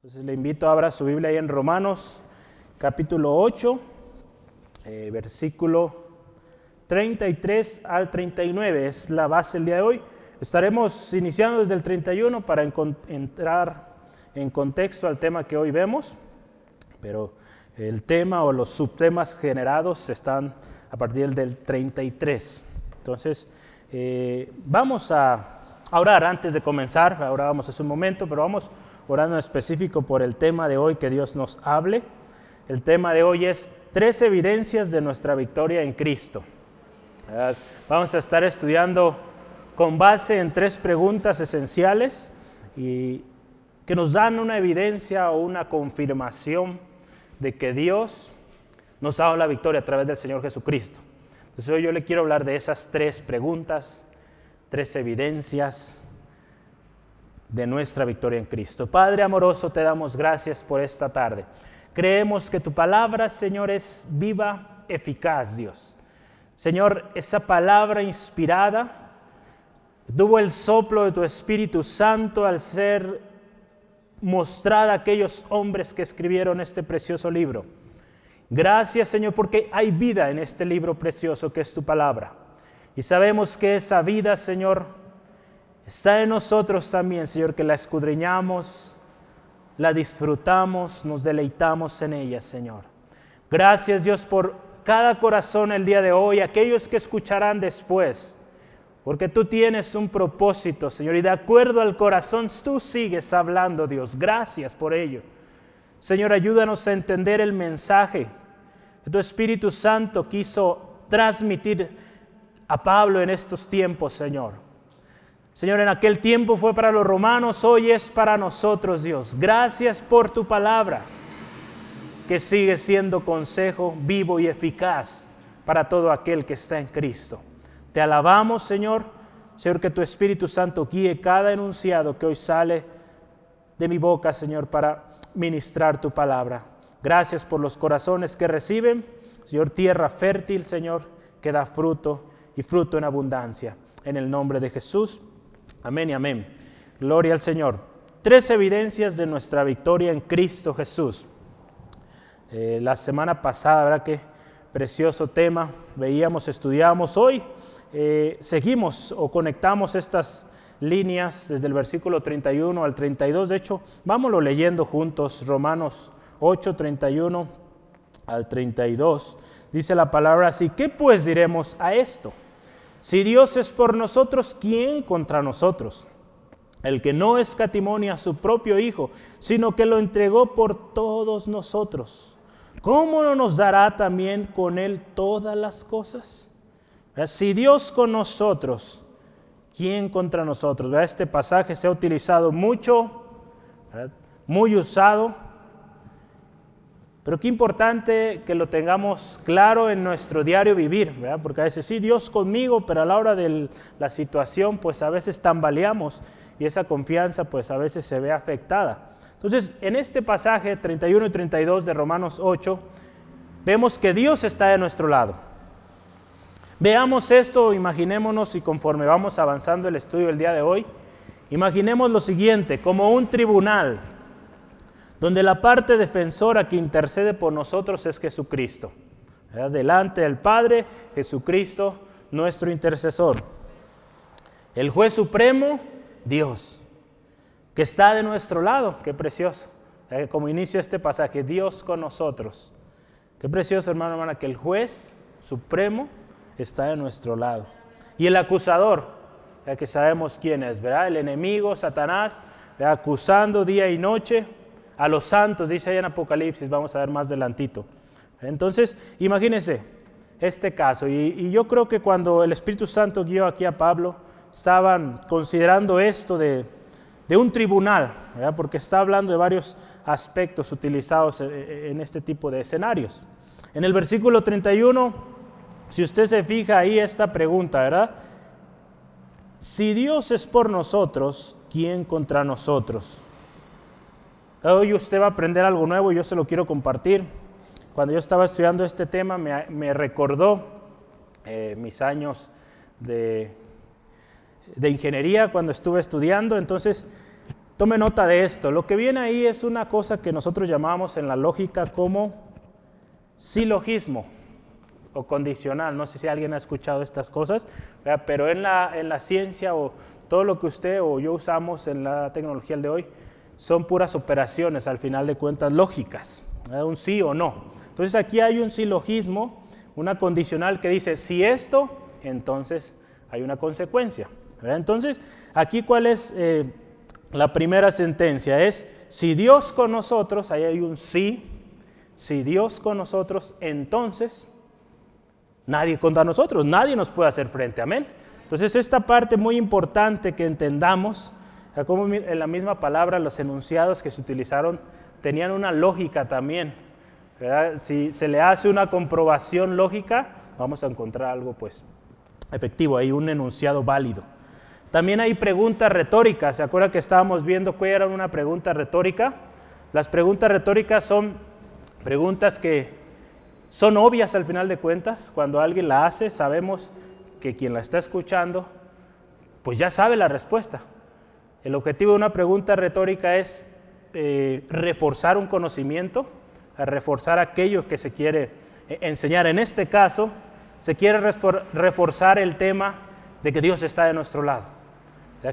Entonces le invito a abrir su Biblia ahí en Romanos capítulo 8, eh, versículo 33 al 39. Es la base del día de hoy. Estaremos iniciando desde el 31 para entrar en contexto al tema que hoy vemos, pero el tema o los subtemas generados están a partir del 33. Entonces, eh, vamos a orar antes de comenzar, ahora vamos hace un momento, pero vamos orando en específico por el tema de hoy, que Dios nos hable. El tema de hoy es tres evidencias de nuestra victoria en Cristo. Vamos a estar estudiando con base en tres preguntas esenciales y que nos dan una evidencia o una confirmación de que Dios nos ha dado la victoria a través del Señor Jesucristo. Entonces hoy yo le quiero hablar de esas tres preguntas, tres evidencias de nuestra victoria en Cristo. Padre amoroso, te damos gracias por esta tarde. Creemos que tu palabra, Señor, es viva, eficaz, Dios. Señor, esa palabra inspirada tuvo el soplo de tu Espíritu Santo al ser mostrada a aquellos hombres que escribieron este precioso libro. Gracias, Señor, porque hay vida en este libro precioso que es tu palabra. Y sabemos que esa vida, Señor, Está en nosotros también, Señor, que la escudriñamos, la disfrutamos, nos deleitamos en ella, Señor. Gracias, Dios, por cada corazón el día de hoy, aquellos que escucharán después, porque tú tienes un propósito, Señor, y de acuerdo al corazón tú sigues hablando, Dios. Gracias por ello. Señor, ayúdanos a entender el mensaje que tu Espíritu Santo quiso transmitir a Pablo en estos tiempos, Señor. Señor, en aquel tiempo fue para los romanos, hoy es para nosotros, Dios. Gracias por tu palabra, que sigue siendo consejo vivo y eficaz para todo aquel que está en Cristo. Te alabamos, Señor. Señor, que tu Espíritu Santo guíe cada enunciado que hoy sale de mi boca, Señor, para ministrar tu palabra. Gracias por los corazones que reciben. Señor, tierra fértil, Señor, que da fruto y fruto en abundancia. En el nombre de Jesús. Amén y amén. Gloria al Señor. Tres evidencias de nuestra victoria en Cristo Jesús. Eh, la semana pasada, ¿verdad qué precioso tema? Veíamos, estudiamos hoy. Eh, seguimos o conectamos estas líneas desde el versículo 31 al 32. De hecho, vámonos leyendo juntos Romanos 8, 31 al 32. Dice la palabra así, ¿qué pues diremos a esto? Si Dios es por nosotros, ¿quién contra nosotros? El que no escatimonia a su propio Hijo, sino que lo entregó por todos nosotros. ¿Cómo no nos dará también con Él todas las cosas? Si Dios con nosotros, ¿quién contra nosotros? Este pasaje se ha utilizado mucho, muy usado pero qué importante que lo tengamos claro en nuestro diario vivir, porque a veces sí, Dios conmigo, pero a la hora de la situación, pues a veces tambaleamos y esa confianza, pues a veces se ve afectada. Entonces, en este pasaje 31 y 32 de Romanos 8, vemos que Dios está de nuestro lado. Veamos esto, imaginémonos y conforme vamos avanzando el estudio del día de hoy, imaginemos lo siguiente, como un tribunal donde la parte defensora que intercede por nosotros es Jesucristo. Delante del Padre, Jesucristo, nuestro intercesor. El juez supremo, Dios, que está de nuestro lado. Qué precioso. Como inicia este pasaje, Dios con nosotros. Qué precioso, hermano, hermana, que el juez supremo está de nuestro lado. Y el acusador, ya que sabemos quién es, ¿verdad? El enemigo, Satanás, acusando día y noche a los santos, dice ahí en Apocalipsis, vamos a ver más adelantito. Entonces, imagínense este caso, y, yo creo que cuando el Espíritu Santo guió aquí a Pablo, estaban considerando esto de, un tribunal, porque está hablando de varios aspectos utilizados en este tipo de escenarios. En el versículo 31, si usted se fija ahí esta pregunta, ¿verdad? Si Dios es por nosotros, ¿quién contra nosotros? Hoy usted va a aprender algo nuevo y yo se lo quiero compartir. Cuando yo estaba estudiando este tema me, recordó eh, mis años de, de, ingeniería cuando estuve estudiando. Entonces tome nota de esto. Lo que viene ahí es una cosa que nosotros llamamos en la lógica como silogismo o condicional. No sé si alguien ha escuchado estas cosas, pero en la, en la ciencia o todo lo que usted o yo usamos en la tecnología de hoy son puras operaciones, al final de cuentas, lógicas, un sí o no. Entonces aquí hay un silogismo, una condicional que dice, si esto, entonces hay una consecuencia. Entonces, aquí cuál es eh, la primera sentencia? Es, si Dios con nosotros, ahí hay un sí, si Dios con nosotros, entonces nadie contra nosotros, nadie nos puede hacer frente, amén. Entonces, esta parte muy importante que entendamos, en la misma palabra los enunciados que se utilizaron tenían una lógica también. Si se le hace una comprobación lógica, vamos a encontrar algo pues efectivo, hay un enunciado válido. También hay preguntas retóricas. ¿Se acuerda que estábamos viendo cuál era una pregunta retórica? Las preguntas retóricas son preguntas que son obvias al final de cuentas. Cuando alguien la hace, sabemos que quien la está escuchando, pues ya sabe la respuesta. El objetivo de una pregunta retórica es eh, reforzar un conocimiento, reforzar aquello que se quiere eh, enseñar. En este caso, se quiere reforzar el tema de que Dios está de nuestro lado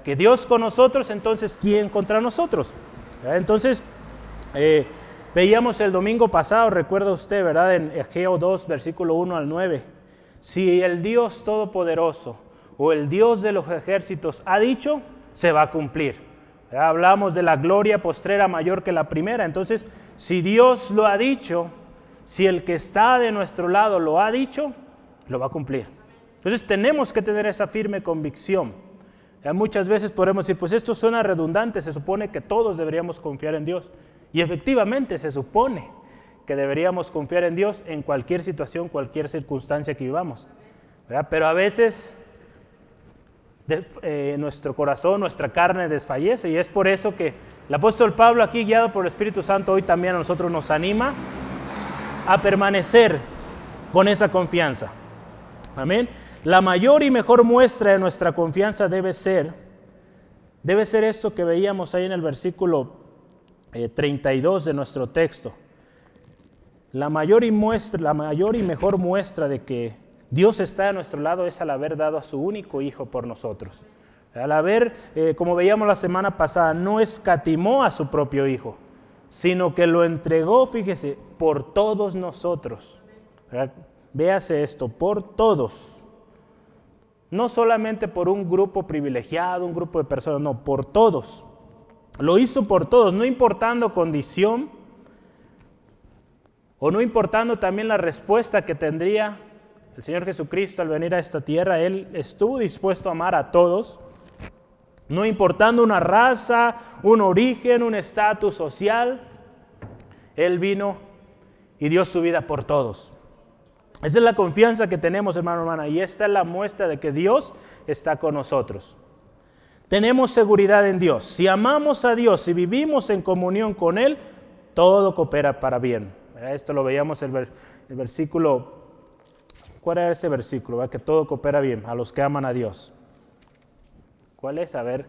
que Dios con nosotros, entonces ¿quién contra nosotros? Entonces, eh, veíamos el domingo pasado, recuerda usted, ¿verdad? En Egeo 2, versículo 1 al 9. Si el Dios Todopoderoso o el Dios de los ejércitos ha dicho, se va a cumplir. Hablamos de la gloria postrera mayor que la primera. Entonces, si Dios lo ha dicho, si el que está de nuestro lado lo ha dicho, lo va a cumplir. Entonces tenemos que tener esa firme convicción muchas veces podemos decir, pues esto suena redundante, se supone que todos deberíamos confiar en Dios. Y efectivamente se supone que deberíamos confiar en Dios en cualquier situación, cualquier circunstancia que vivamos. Pero a veces eh, nuestro corazón, nuestra carne desfallece y es por eso que el apóstol Pablo aquí, guiado por el Espíritu Santo, hoy también a nosotros nos anima a permanecer con esa confianza. Amén. La mayor y mejor muestra de nuestra confianza debe ser, debe ser esto que veíamos ahí en el versículo 32 eh, de nuestro texto. La mayor, y muestra, la mayor y mejor muestra de que Dios está a nuestro lado es al haber dado a su único Hijo por nosotros. Al haber, eh, como veíamos la semana pasada, no escatimó a su propio Hijo, sino que lo entregó, fíjese, por todos nosotros. Véase esto, por todos no solamente por un grupo privilegiado, un grupo de personas, no, por todos. Lo hizo por todos, no importando condición o no importando también la respuesta que tendría el Señor Jesucristo al venir a esta tierra. Él estuvo dispuesto a amar a todos, no importando una raza, un origen, un estatus social. Él vino y dio su vida por todos. Esa es la confianza que tenemos, hermano, hermana, y esta es la muestra de que Dios está con nosotros. Tenemos seguridad en Dios. Si amamos a Dios, si vivimos en comunión con Él, todo coopera para bien. Esto lo veíamos en el, versículo, ¿cuál era ese versículo? Que todo coopera bien a los que aman a Dios. ¿Cuál es? A ver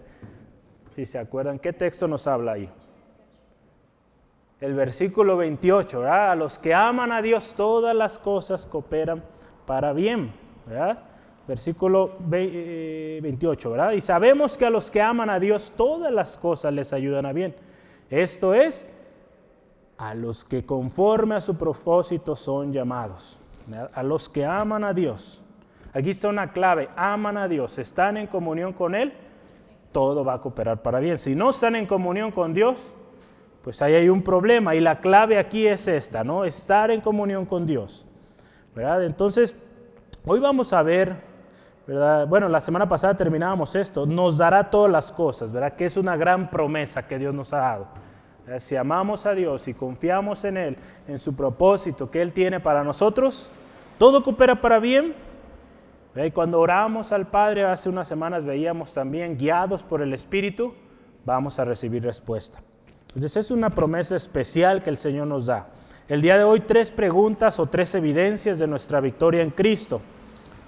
si se acuerdan. ¿Qué texto nos habla ahí? el versículo 28, A los que aman a Dios todas las cosas cooperan para bien, Versículo 28, eh, ¿verdad? Y sabemos que a los que aman a Dios todas las cosas les ayudan a bien. Esto es, a los que conforme a su propósito son llamados. A los que aman a Dios. Aquí está una clave, aman a Dios, están en comunión con Él, todo va a cooperar para bien. Si no están en comunión con Dios, pues ahí hay un problema y la clave aquí es esta, ¿no? Estar en comunión con Dios. Entonces, hoy vamos a ver. Bueno, la semana pasada terminábamos esto, nos dará todas las cosas, ¿verdad? Que es una gran promesa que Dios nos ha dado. Si amamos a Dios y confiamos en Él, en su propósito que Él tiene para nosotros, todo coopera para bien. Y cuando oramos al Padre hace unas semanas veíamos también, guiados por el Espíritu, vamos a recibir respuesta. Entonces es una promesa especial que el Señor nos da. El día de hoy tres preguntas o tres evidencias de nuestra victoria en Cristo.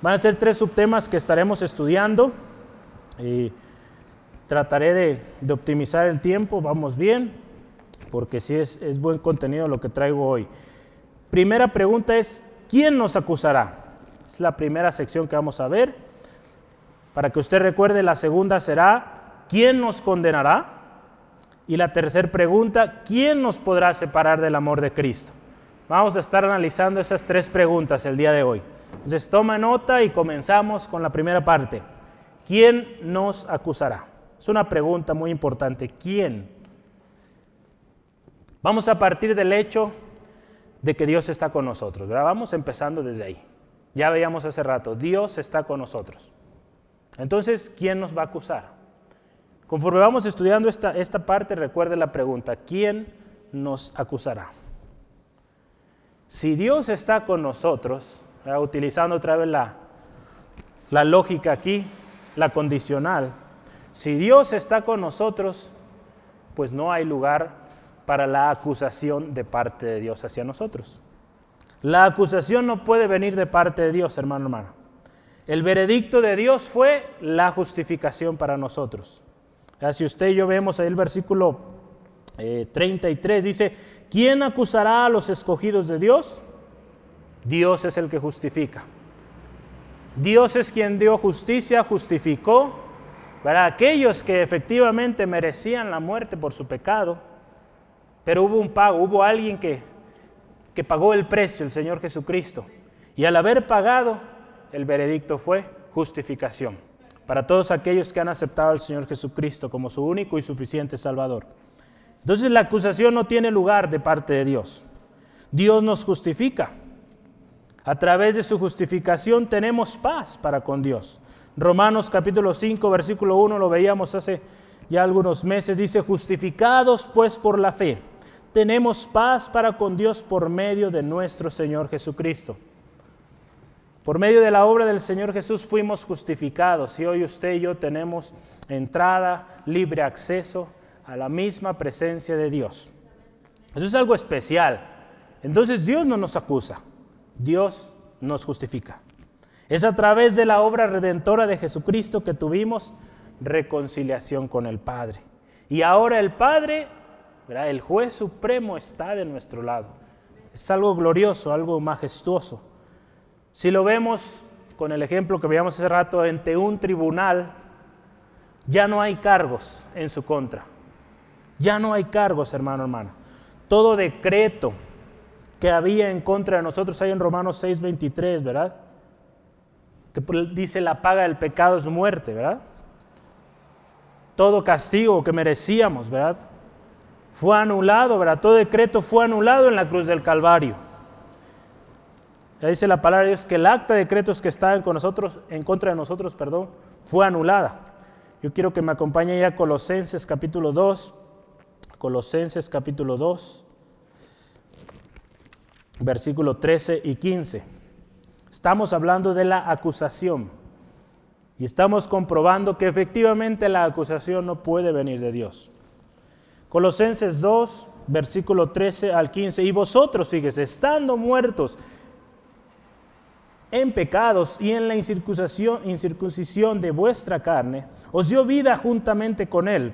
Van a ser tres subtemas que estaremos estudiando. Trataré de, optimizar el tiempo, vamos bien, porque sí es, es buen contenido lo que traigo hoy. Primera pregunta es, ¿quién nos acusará? Es la primera sección que vamos a ver. Para que usted recuerde, la segunda será, ¿quién nos condenará? Y la tercera pregunta, ¿quién nos podrá separar del amor de Cristo? Vamos a estar analizando esas tres preguntas el día de hoy. Entonces toma nota y comenzamos con la primera parte. ¿Quién nos acusará? Es una pregunta muy importante. ¿Quién? Vamos a partir del hecho de que Dios está con nosotros. Vamos empezando desde ahí. Ya veíamos hace rato, Dios está con nosotros. Entonces, ¿quién nos va a acusar? Conforme vamos estudiando esta, esta parte, recuerde la pregunta, ¿quién nos acusará? Si Dios está con nosotros, utilizando otra vez la, la lógica aquí, la condicional, si Dios está con nosotros, pues no hay lugar para la acusación de parte de Dios hacia nosotros. La acusación no puede venir de parte de Dios, hermano, hermano. El veredicto de Dios fue la justificación para nosotros. Si usted y yo vemos ahí el versículo 33, eh, dice, ¿quién acusará a los escogidos de Dios? Dios es el que justifica. Dios es quien dio justicia, justificó para aquellos que efectivamente merecían la muerte por su pecado, pero hubo un pago, hubo alguien que, que pagó el precio, el Señor Jesucristo. Y al haber pagado, el veredicto fue justificación para todos aquellos que han aceptado al Señor Jesucristo como su único y suficiente Salvador. Entonces la acusación no tiene lugar de parte de Dios. Dios nos justifica. A través de su justificación tenemos paz para con Dios. Romanos capítulo 5, versículo 1, lo veíamos hace ya algunos meses, dice, justificados pues por la fe, tenemos paz para con Dios por medio de nuestro Señor Jesucristo. Por medio de la obra del Señor Jesús fuimos justificados y hoy usted y yo tenemos entrada, libre acceso a la misma presencia de Dios. Eso es algo especial. Entonces Dios no nos acusa. Dios nos justifica. Es a través de la obra redentora de Jesucristo que tuvimos reconciliación con el Padre. Y ahora el Padre, el juez supremo está de nuestro lado. Es algo glorioso, algo majestuoso. Si lo vemos con el ejemplo que veíamos hace rato, ante un tribunal, ya no hay cargos en su contra. Ya no hay cargos, hermano, hermano. Todo decreto, que había en contra de nosotros hay en Romanos 6:23, ¿verdad? Que dice la paga del pecado es muerte, ¿verdad? Todo castigo que merecíamos, ¿verdad? Fue anulado, ¿verdad? Todo decreto fue anulado en la cruz del Calvario. Ya dice la palabra de Dios que el acta de decretos que estaban con nosotros, en contra de nosotros, perdón, fue anulada. Yo quiero que me acompañe ya a Colosenses capítulo 2. Colosenses capítulo 2 versículo 13 y 15. Estamos hablando de la acusación y estamos comprobando que efectivamente la acusación no puede venir de Dios. Colosenses 2, versículo 13 al 15. Y vosotros, fíjese, estando muertos en pecados y en la incircuncisión, incircuncisión de vuestra carne, os dio vida juntamente con Él,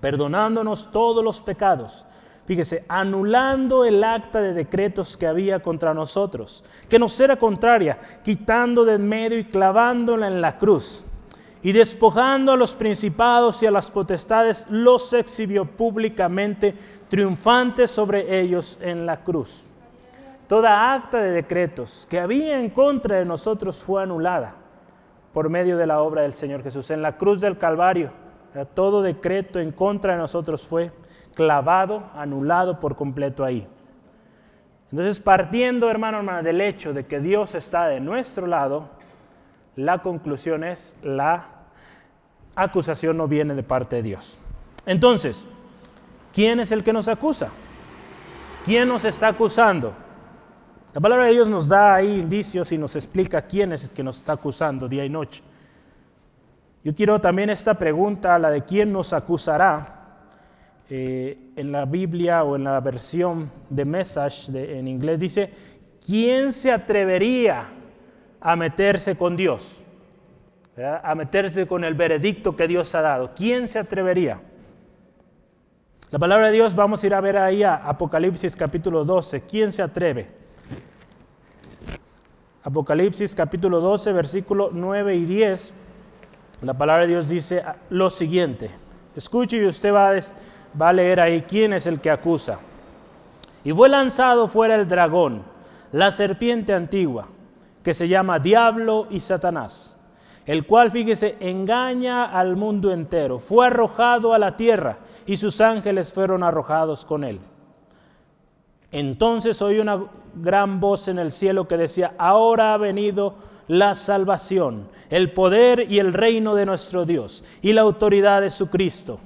perdonándonos todos los pecados fíjese, anulando el acta de decretos que había contra nosotros, que nos era contraria, quitando de en medio y clavándola en la cruz. Y despojando a los principados y a las potestades, los exhibió públicamente, triunfantes sobre ellos en la cruz. Toda acta de decretos que había en contra de nosotros fue anulada por medio de la obra del Señor Jesús. En la cruz del Calvario, todo decreto en contra de nosotros fue clavado, anulado por completo ahí. Entonces, partiendo, hermano, hermana, del hecho de que Dios está de nuestro lado, la conclusión es la acusación no viene de parte de Dios. Entonces, ¿quién es el que nos acusa? ¿Quién nos está acusando? La palabra de Dios nos da ahí indicios y nos explica quién es el que nos está acusando día y noche. Yo quiero también esta pregunta, la de quién nos acusará, eh, en la Biblia o en la versión de Message en inglés dice, ¿quién se atrevería a meterse con Dios? a meterse con el veredicto que Dios ha dado. ¿Quién se atrevería? La palabra de Dios, vamos a ir a ver ahí a Apocalipsis capítulo 12. ¿Quién se atreve? Apocalipsis capítulo 12, versículo 9 y 10. La palabra de Dios dice lo siguiente. Escuche y usted va a, va a leer ahí quién es el que acusa. Y fue lanzado fuera el dragón, la serpiente antigua, que se llama Diablo y Satanás el cual, fíjese, engaña al mundo entero. Fue arrojado a la tierra y sus ángeles fueron arrojados con él. Entonces oí una gran voz en el cielo que decía, ahora ha venido la salvación, el poder y el reino de nuestro Dios y la autoridad de su Cristo,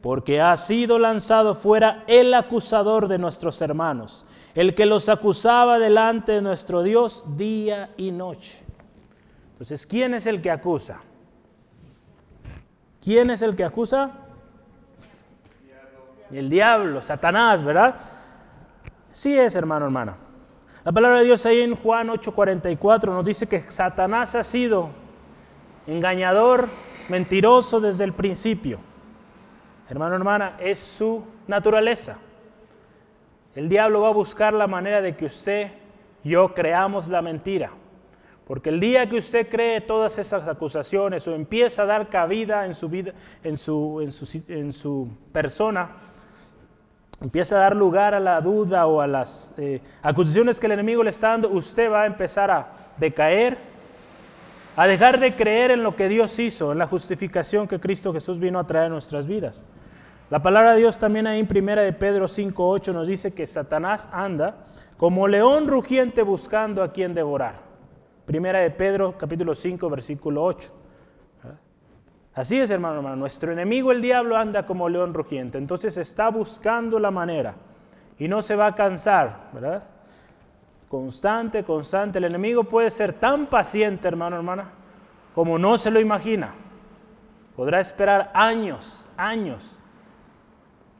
porque ha sido lanzado fuera el acusador de nuestros hermanos, el que los acusaba delante de nuestro Dios día y noche. Entonces, ¿quién es el que acusa? ¿Quién es el que acusa? El diablo, Satanás, ¿verdad? Sí es, hermano, hermana. La palabra de Dios ahí en Juan 8:44 nos dice que Satanás ha sido engañador, mentiroso desde el principio. Hermano, hermana, es su naturaleza. El diablo va a buscar la manera de que usted, yo creamos la mentira. Porque el día que usted cree todas esas acusaciones o empieza a dar cabida en su vida, en su, en su, persona, empieza a dar lugar a la duda o a las eh, acusaciones que el enemigo le está dando, usted va a empezar a decaer, a dejar de creer en lo que Dios hizo, en la justificación que Cristo Jesús vino a traer a nuestras vidas. La palabra de Dios también ahí en primera de Pedro 5.8 nos dice que Satanás anda como león rugiente buscando a quien devorar. Primera de Pedro, capítulo 5, versículo 8. Así es, hermano, hermano. Nuestro enemigo, el diablo, anda como león rugiente. Entonces está buscando la manera y no se va a cansar, ¿verdad? Constante, constante. El enemigo puede ser tan paciente, hermano, hermana, como no se lo imagina. Podrá esperar años, años,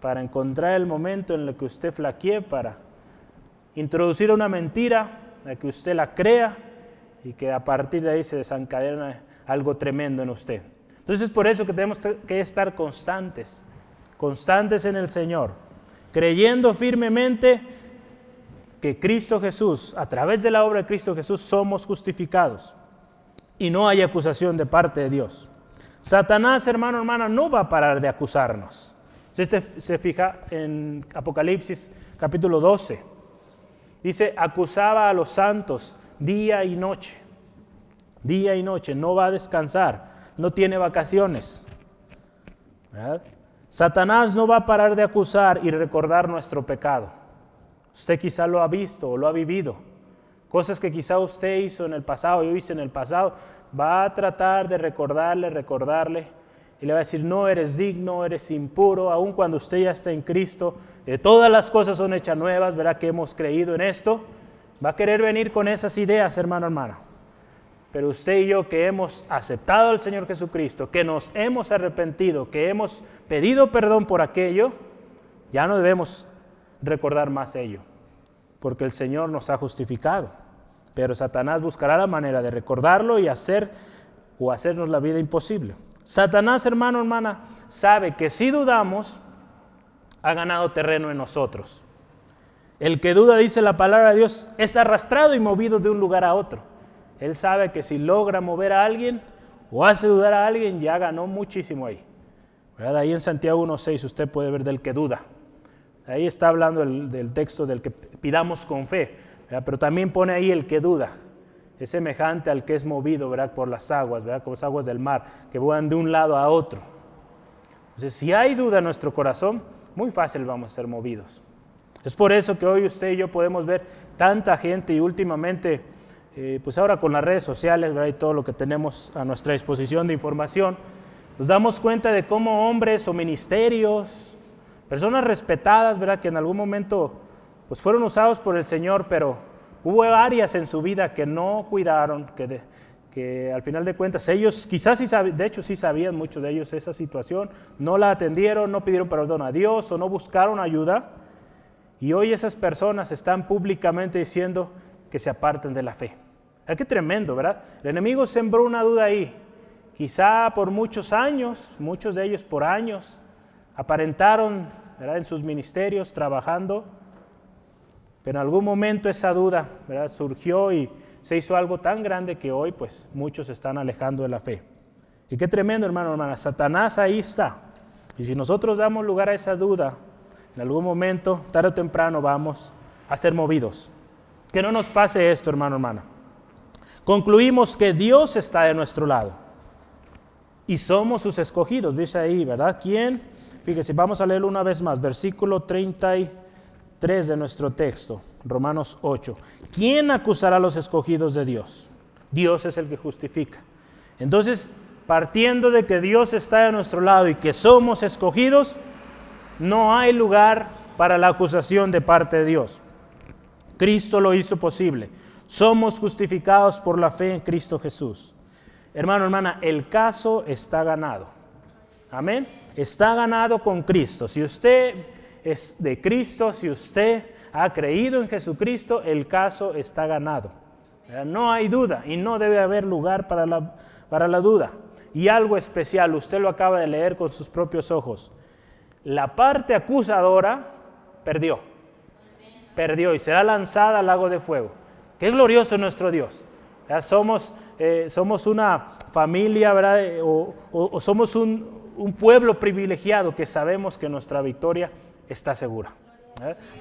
para encontrar el momento en el que usted flaquee, para introducir una mentira, la que usted la crea y que a partir de ahí se desencadena algo tremendo en usted. Entonces es por eso que tenemos que estar constantes, constantes en el Señor, creyendo firmemente que Cristo Jesús, a través de la obra de Cristo Jesús, somos justificados y no hay acusación de parte de Dios. Satanás, hermano, hermana, no va a parar de acusarnos. Si usted se fija en Apocalipsis capítulo 12, dice, acusaba a los santos día y noche. Día y noche, no va a descansar, no tiene vacaciones. Satanás no va a parar de acusar y recordar nuestro pecado. Usted quizá lo ha visto o lo ha vivido. Cosas que quizá usted hizo en el pasado, yo hice en el pasado. Va a tratar de recordarle, recordarle. Y le va a decir, no eres digno, eres impuro, aun cuando usted ya está en Cristo. Todas las cosas son hechas nuevas, verá que hemos creído en esto. Va a querer venir con esas ideas, hermano, hermana. Pero usted y yo que hemos aceptado al Señor Jesucristo, que nos hemos arrepentido, que hemos pedido perdón por aquello, ya no debemos recordar más ello, porque el Señor nos ha justificado. Pero Satanás buscará la manera de recordarlo y hacer o hacernos la vida imposible. Satanás, hermano, hermana, sabe que si dudamos, ha ganado terreno en nosotros. El que duda, dice la palabra de Dios, es arrastrado y movido de un lugar a otro. Él sabe que si logra mover a alguien o hace dudar a alguien, ya ganó muchísimo ahí. ¿Verdad? Ahí en Santiago 1.6 usted puede ver del que duda. Ahí está hablando del texto del que pidamos con fe. Pero también pone ahí el que duda. Es semejante al que es movido ¿verdad? por las aguas, ¿verdad? como las aguas del mar, que van de un lado a otro. Entonces, si hay duda en nuestro corazón, muy fácil vamos a ser movidos. Es por eso que hoy usted y yo podemos ver tanta gente y últimamente, eh, pues ahora con las redes sociales y todo lo que tenemos a nuestra disposición de información, nos damos cuenta de cómo hombres o ministerios, personas respetadas, ¿verdad? que en algún momento pues fueron usados por el Señor, pero hubo áreas en su vida que no cuidaron, que, que al final de cuentas ellos quizás sí de hecho sí sabían muchos de ellos esa situación, no la atendieron, no pidieron perdón a Dios o no buscaron ayuda y hoy esas personas están públicamente diciendo que se aparten de la fe. Ah, qué tremendo, ¿verdad? El enemigo sembró una duda ahí quizá por muchos años, muchos de ellos por años, aparentaron en sus ministerios trabajando, pero en algún momento esa duda surgió y se hizo algo tan grande que hoy pues muchos se están alejando de la fe. Y qué tremendo hermano, hermana, Satanás ahí está. Y si nosotros damos lugar a esa duda, en algún momento, tarde o temprano, vamos a ser movidos. Que no nos pase esto, hermano, hermana. Concluimos que Dios está de nuestro lado y somos sus escogidos. Dice ahí, ¿verdad? ¿Quién? Fíjese, vamos a leerlo una vez más, versículo 33 de nuestro texto, Romanos 8. ¿Quién acusará a los escogidos de Dios? Dios es el que justifica. Entonces, partiendo de que Dios está de nuestro lado y que somos escogidos, no hay lugar para la acusación de parte de Dios. Cristo lo hizo posible. Somos justificados por la fe en Cristo Jesús. Hermano, hermana, el caso está ganado. Amén. Está ganado con Cristo. Si usted es de Cristo, si usted ha creído en Jesucristo, el caso está ganado. No hay duda y no debe haber lugar para la, para la duda. Y algo especial, usted lo acaba de leer con sus propios ojos. La parte acusadora perdió. Perdió y será lanzada al lago de fuego. Qué glorioso nuestro Dios. Somos, eh, somos una familia, ¿verdad? O, somos un, pueblo privilegiado que sabemos que nuestra victoria está segura.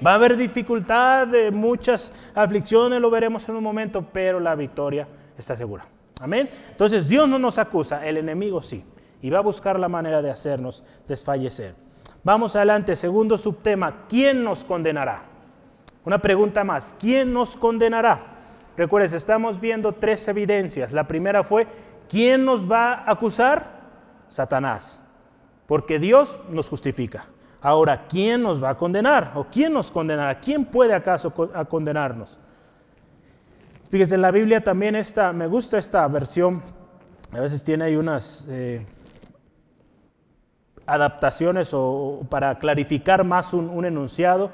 Va a haber dificultad, muchas aflicciones, lo veremos en un momento, pero la victoria está segura. Amén. Entonces Dios no nos acusa, el enemigo sí. Y va a buscar la manera de hacernos desfallecer. Vamos adelante, segundo subtema, ¿quién nos condenará? Una pregunta más, ¿quién nos condenará? Recuerden, estamos viendo tres evidencias. La primera fue, ¿quién nos va a acusar? Satanás, porque Dios nos justifica. Ahora, ¿quién nos va a condenar? ¿O quién nos condenará? ¿Quién puede acaso condenarnos? Fíjese, en la Biblia también está, me gusta esta versión, a veces tiene ahí unas eh, adaptaciones o, para clarificar más un, un enunciado.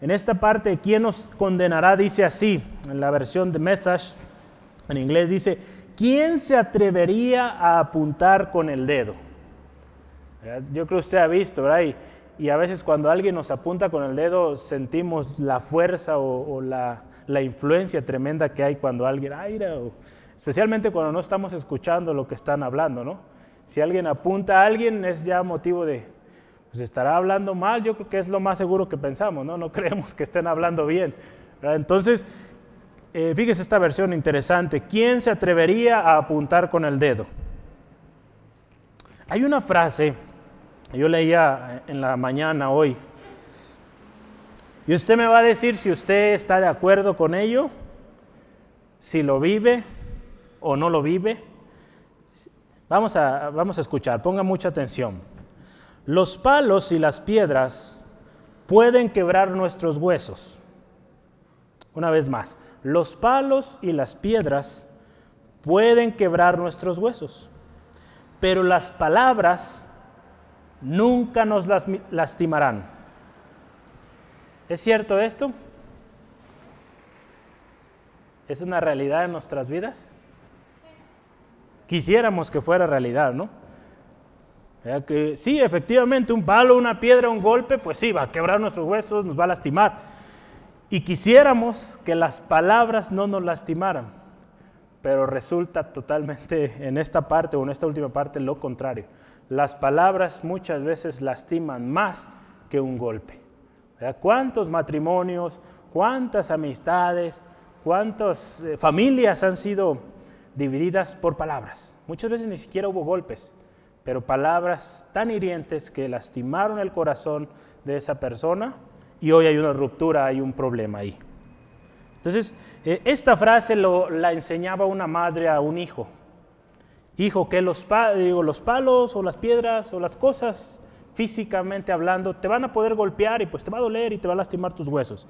En esta parte, ¿quién nos condenará? Dice así, en la versión de Message, en inglés dice, ¿quién se atrevería a apuntar con el dedo? Yo creo que usted ha visto, ¿verdad? A veces cuando alguien nos apunta con el dedo sentimos la fuerza o, la, influencia tremenda que hay cuando alguien aira, o, especialmente cuando no estamos escuchando lo que están hablando, ¿no? Si alguien apunta a alguien es ya motivo de, pues estará hablando mal, yo creo que es lo más seguro que pensamos, ¿no? No creemos que estén hablando bien. Entonces, eh, fíjese esta versión interesante. ¿Quién se atrevería a apuntar con el dedo? Hay una frase, yo leía en la mañana hoy, y usted me va a decir si usted está de acuerdo con ello, si lo vive o no lo vive. Vamos a, vamos a escuchar, ponga mucha atención. Los palos y las piedras pueden quebrar nuestros huesos. Una vez más, los palos y las piedras pueden quebrar nuestros huesos, pero las palabras nunca nos lastimarán. ¿Es cierto esto? ¿Es una realidad en nuestras vidas? Quisiéramos que fuera realidad, ¿no? Que sí, efectivamente, un palo, una piedra, un golpe, pues sí, va a quebrar nuestros huesos, nos va a lastimar. Y quisiéramos que las palabras no nos lastimaran, pero resulta totalmente en esta parte o en esta última parte lo contrario. Las palabras muchas veces lastiman más que un golpe. ¿Cuántos matrimonios, cuántas amistades, cuántas eh, familias han sido divididas por palabras? Muchas veces ni siquiera hubo golpes pero palabras tan hirientes que lastimaron el corazón de esa persona y hoy hay una ruptura, hay un problema ahí. Entonces, eh, esta frase lo, la enseñaba una madre a un hijo. Hijo, que los, digo, los palos o las piedras o las cosas físicamente hablando te van a poder golpear y pues te va a doler y te va a lastimar tus huesos,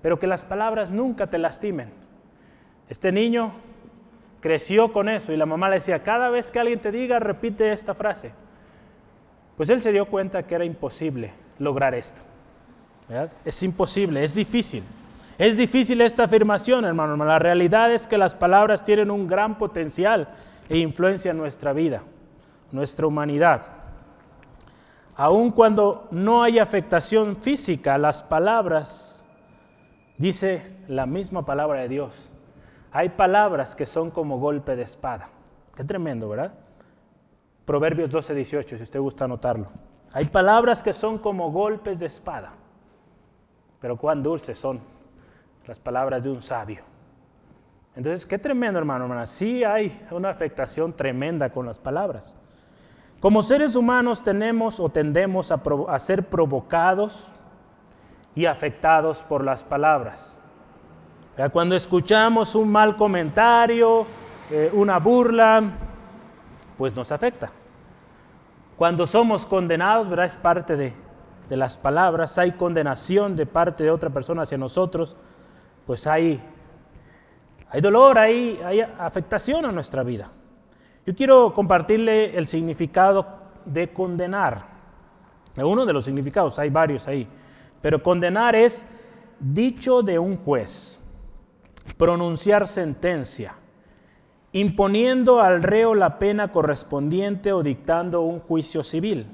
pero que las palabras nunca te lastimen. Este niño creció con eso y la mamá le decía, cada vez que alguien te diga, repite esta frase. Pues él se dio cuenta que era imposible lograr esto. Es imposible, es difícil. Es difícil esta afirmación, hermano. La realidad es que las palabras tienen un gran potencial e influencia en nuestra vida. nuestra humanidad. Aun cuando no hay afectación física, las palabras, dice la misma palabra de Dios, hay palabras que son como golpe de espada. Qué tremendo, ¿verdad? Proverbios 12, 18, si usted gusta anotarlo. Hay palabras que son como golpes de espada, pero cuán dulces son las palabras de un sabio. Entonces, qué tremendo, hermano, hermana. Sí hay una afectación tremenda con las palabras. Como seres humanos tenemos o tendemos a, ser provocados y afectados por las palabras. Cuando escuchamos un mal comentario, eh, una burla, pues nos afecta. Cuando somos condenados. Es parte de, de las palabras, hay condenación de parte de otra persona hacia nosotros, pues hay hay dolor, hay, afectación a nuestra vida. Yo quiero compartirle el significado de condenar. Uno de los significados, hay varios ahí. Pero condenar es dicho de un juez, pronunciar sentencia, imponiendo al reo la pena correspondiente o dictando un juicio civil.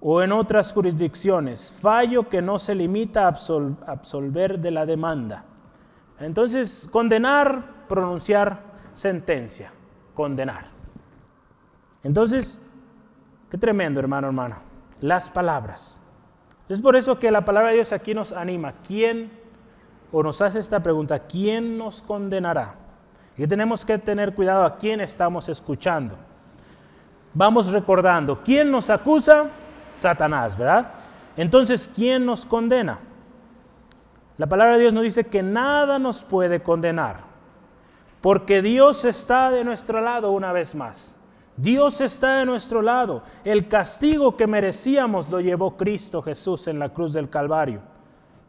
O en otras jurisdicciones, fallo que no se limita a absolver de la demanda entonces, condenar, pronunciar sentencia, condenar. Entonces, qué tremendo, hermano, hermana. Las palabras. Es por eso que la palabra de Dios aquí nos anima. ¿Quién, o nos hace esta pregunta, ¿quién nos condenará? Y tenemos que tener cuidado a quién estamos escuchando. Vamos recordando, ¿quién nos acusa? Satanás, ¿verdad? Entonces, ¿quién nos condena? La palabra de Dios nos dice que nada nos puede condenar, porque Dios está de nuestro lado una vez más. Dios está de nuestro lado. El castigo que merecíamos lo llevó Cristo Jesús en la cruz del Calvario.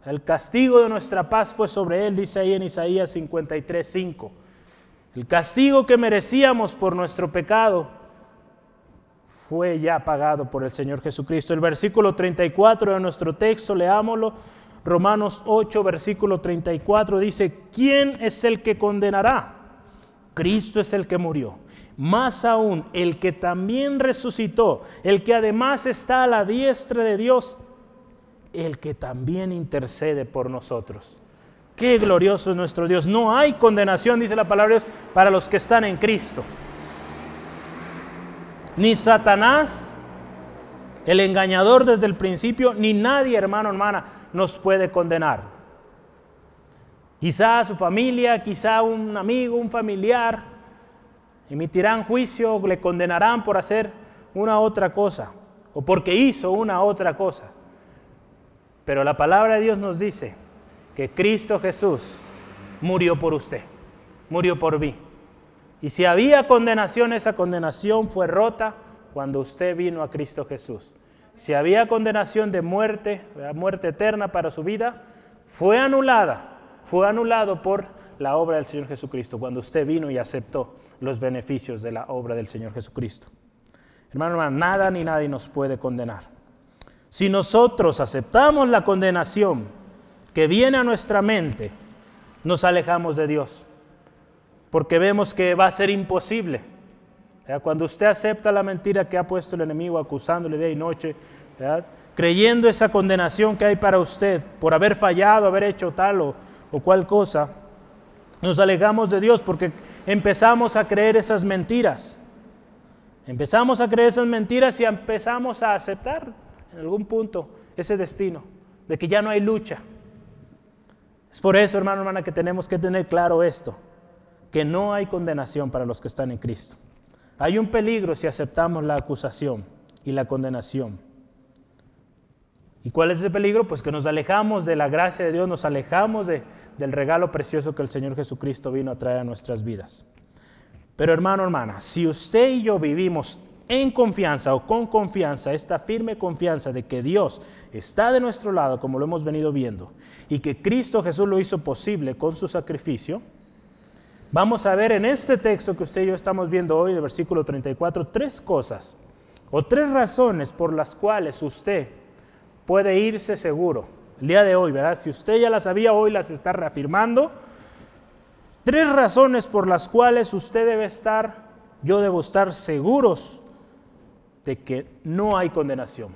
El castigo de nuestra paz fue sobre él, dice ahí en Isaías 53, 5. El castigo que merecíamos por nuestro pecado fue ya pagado por el Señor Jesucristo. El versículo 34 de nuestro texto, leámoslo. Romanos 8, versículo 34 dice, ¿quién es el que condenará? Cristo es el que murió. Más aún, el que también resucitó, el que además está a la diestra de Dios, el que también intercede por nosotros. Qué glorioso es nuestro Dios. No hay condenación, dice la palabra de Dios, para los que están en Cristo. Ni Satanás, el engañador desde el principio, ni nadie, hermano, hermana, nos puede condenar. Quizá su familia, quizá un amigo, un familiar, emitirán juicio, le condenarán por hacer una otra cosa o porque hizo una otra cosa. Pero la palabra de Dios nos dice que Cristo Jesús murió por usted, murió por mí. Y si había condenación, esa condenación fue rota cuando usted vino a Cristo Jesús. Si había condenación de muerte, muerte eterna para su vida, fue anulada, fue anulado por la obra del Señor Jesucristo, cuando usted vino y aceptó los beneficios de la obra del Señor Jesucristo. Hermano, hermano, nada ni nadie nos puede condenar. Si nosotros aceptamos la condenación que viene a nuestra mente, nos alejamos de Dios, porque vemos que va a ser imposible cuando usted acepta la mentira que ha puesto el enemigo acusándole día y noche, creyendo esa condenación que hay para usted por haber fallado, haber hecho tal o, o cual cosa, nos alejamos de Dios porque empezamos a creer esas mentiras. Empezamos a creer esas mentiras y empezamos a aceptar en algún punto ese destino de que ya no hay lucha. Es por eso, hermano, hermana, que tenemos que tener claro esto, que no hay condenación para los que están en Cristo. Hay un peligro si aceptamos la acusación y la condenación. ¿Y cuál es ese peligro? Pues que nos alejamos de la gracia de Dios, nos alejamos del regalo precioso que el Señor Jesucristo vino a traer a nuestras vidas. Pero hermano, hermana, si usted y yo vivimos en confianza o con confianza, esta firme confianza de que Dios está de nuestro lado, como lo hemos venido viendo, y que Cristo Jesús lo hizo posible con su sacrificio, Vamos a ver en este texto que usted y yo estamos viendo hoy, de versículo 34, tres cosas o tres razones por las cuales usted puede irse seguro. El día de hoy, ¿verdad? Si usted ya las sabía, hoy las está reafirmando. Tres razones por las cuales usted debe estar, yo debo estar seguros de que no hay condenación.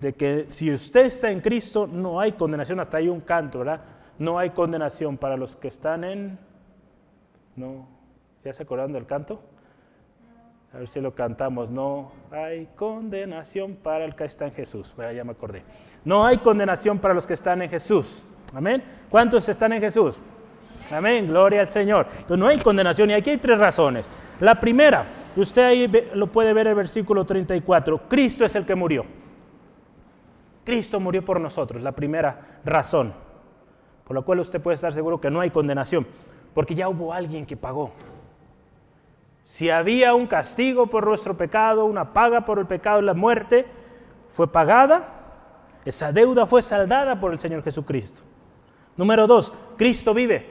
De que si usted está en Cristo, no hay condenación. Hasta hay un canto, ¿verdad? No hay condenación para los que están en... No, ¿ya se acuerdan del canto? A ver si lo cantamos. No hay condenación para el que está en Jesús. ya me acordé. No hay condenación para los que están en Jesús. Amén. ¿Cuántos están en Jesús? Amén. Gloria al Señor. Entonces no hay condenación y aquí hay tres razones. La primera, usted ahí lo puede ver en el versículo 34. Cristo es el que murió. Cristo murió por nosotros. La primera razón. Por lo cual usted puede estar seguro que no hay condenación. Porque ya hubo alguien que pagó. Si había un castigo por nuestro pecado, una paga por el pecado la muerte, fue pagada, esa deuda fue saldada por el Señor Jesucristo. Número dos, Cristo vive.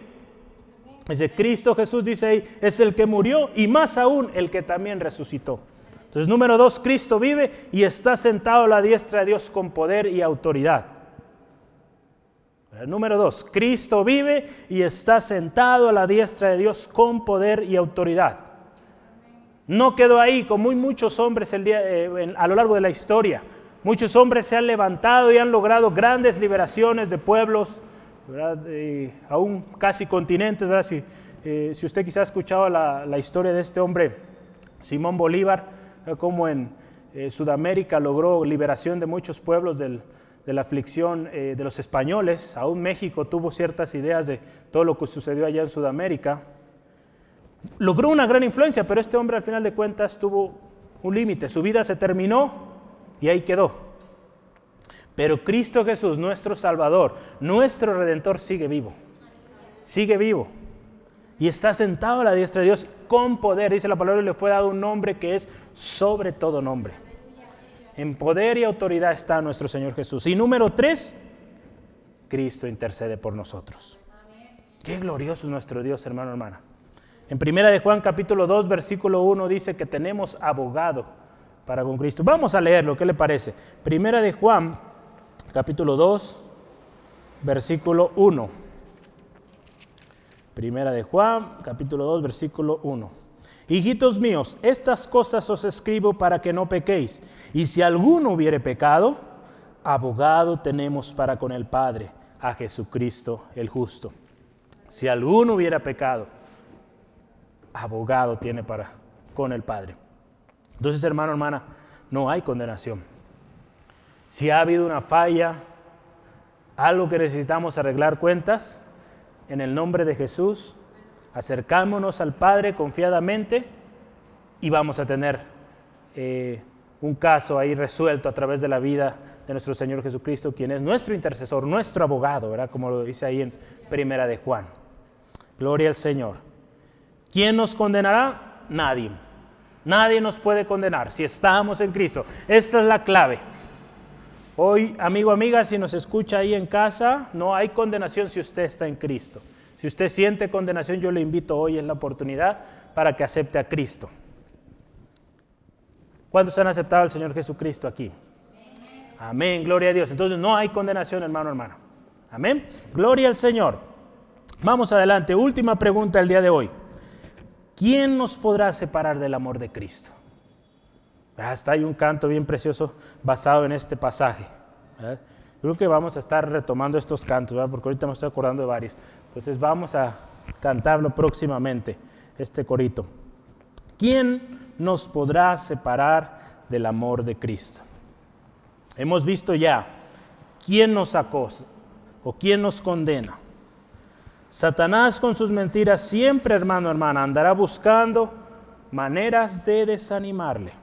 Ese Cristo Jesús dice ahí, es el que murió y más aún el que también resucitó. Entonces, número dos, Cristo vive y está sentado a la diestra de Dios con poder y autoridad. Número dos, Cristo vive y está sentado a la diestra de Dios con poder y autoridad. No quedó ahí, como muy muchos hombres eh, a lo largo de la historia. Muchos hombres se han levantado y han logrado grandes liberaciones de pueblos, aún casi continentes. Si, eh, si, usted quizá ha escuchado la, historia de este hombre, Simón Bolívar, como en eh, Sudamérica logró liberación de muchos pueblos de la aflicción de los españoles. Aún México tuvo ciertas ideas de todo lo que sucedió allá en Sudamérica logró una gran influencia, pero este hombre al final de cuentas tuvo un límite. Su vida se terminó y ahí quedó. Pero Cristo Jesús, nuestro Salvador, nuestro Redentor, sigue vivo. Sigue vivo. Y está sentado a la diestra de Dios con poder. Dice la palabra, y le fue dado un nombre que es sobre todo nombre. En poder y autoridad está nuestro Señor Jesús. Y número tres, Cristo intercede por nosotros. Qué glorioso es nuestro Dios, hermano, hermana. En primera de Juan capítulo 2 versículo 1 dice que tenemos abogado para con Cristo. Vamos a leerlo, ¿qué le parece? Primera de Juan capítulo 2 versículo 1. Primera de Juan capítulo 2 versículo 1. Hijitos míos, estas cosas os escribo para que no pequéis. Y si alguno hubiere pecado, abogado tenemos para con el Padre, a Jesucristo el justo. Si alguno hubiera pecado, abogado tiene para con el Padre. Entonces, hermano, hermana, no hay condenación. Si ha habido una falla, algo que necesitamos arreglar cuentas, en el nombre de Jesús, acercámonos al Padre confiadamente y vamos a tener eh, un caso ahí resuelto a través de la vida de nuestro Señor Jesucristo, quien es nuestro intercesor, nuestro abogado, ¿verdad? Como lo dice ahí en Primera de Juan. Gloria al Señor. ¿Quién nos condenará? Nadie. Nadie nos puede condenar si estamos en Cristo. Esta es la clave. Hoy, amigo, amiga, si nos escucha ahí en casa, no hay condenación si usted está en Cristo. Si usted siente condenación, yo le invito hoy en la oportunidad para que acepte a Cristo. ¿Cuántos han aceptado al Señor Jesucristo aquí? Amén, gloria a Dios. Entonces no hay condenación, hermano, hermana. Amén. Gloria al Señor. Vamos adelante. Última pregunta del día de hoy. ¿quién nos podrá separar del amor de Cristo? Hasta hay un canto bien precioso basado en este pasaje. Creo que vamos a estar retomando estos cantos, porque ahorita me estoy acordando de varios. Entonces vamos a cantarlo próximamente, este corito. ¿Quién nos podrá separar del amor de Cristo? Hemos visto ya quién nos acosa o quién nos condena. Satanás con sus mentiras siempre, hermano, hermana, andará buscando maneras de desanimarle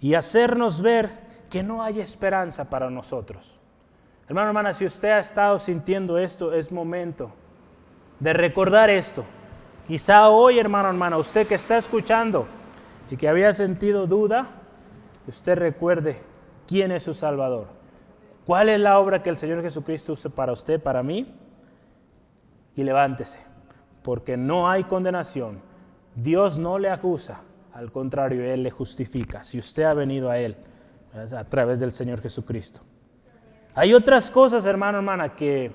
y hacernos ver que no hay esperanza para nosotros. Hermano, hermana, si usted ha estado sintiendo esto, es momento de recordar esto. Quizá hoy, hermano, hermana, usted que está escuchando y que había sentido duda, usted recuerde quién es su Salvador. ¿Cuál es la obra que el Señor Jesucristo usa para usted, para mí? y levántese, porque no hay condenación. Dios no le acusa, al contrario, Él le justifica, si usted ha venido a Él a través del Señor Jesucristo. Hay otras cosas, hermano, hermana, que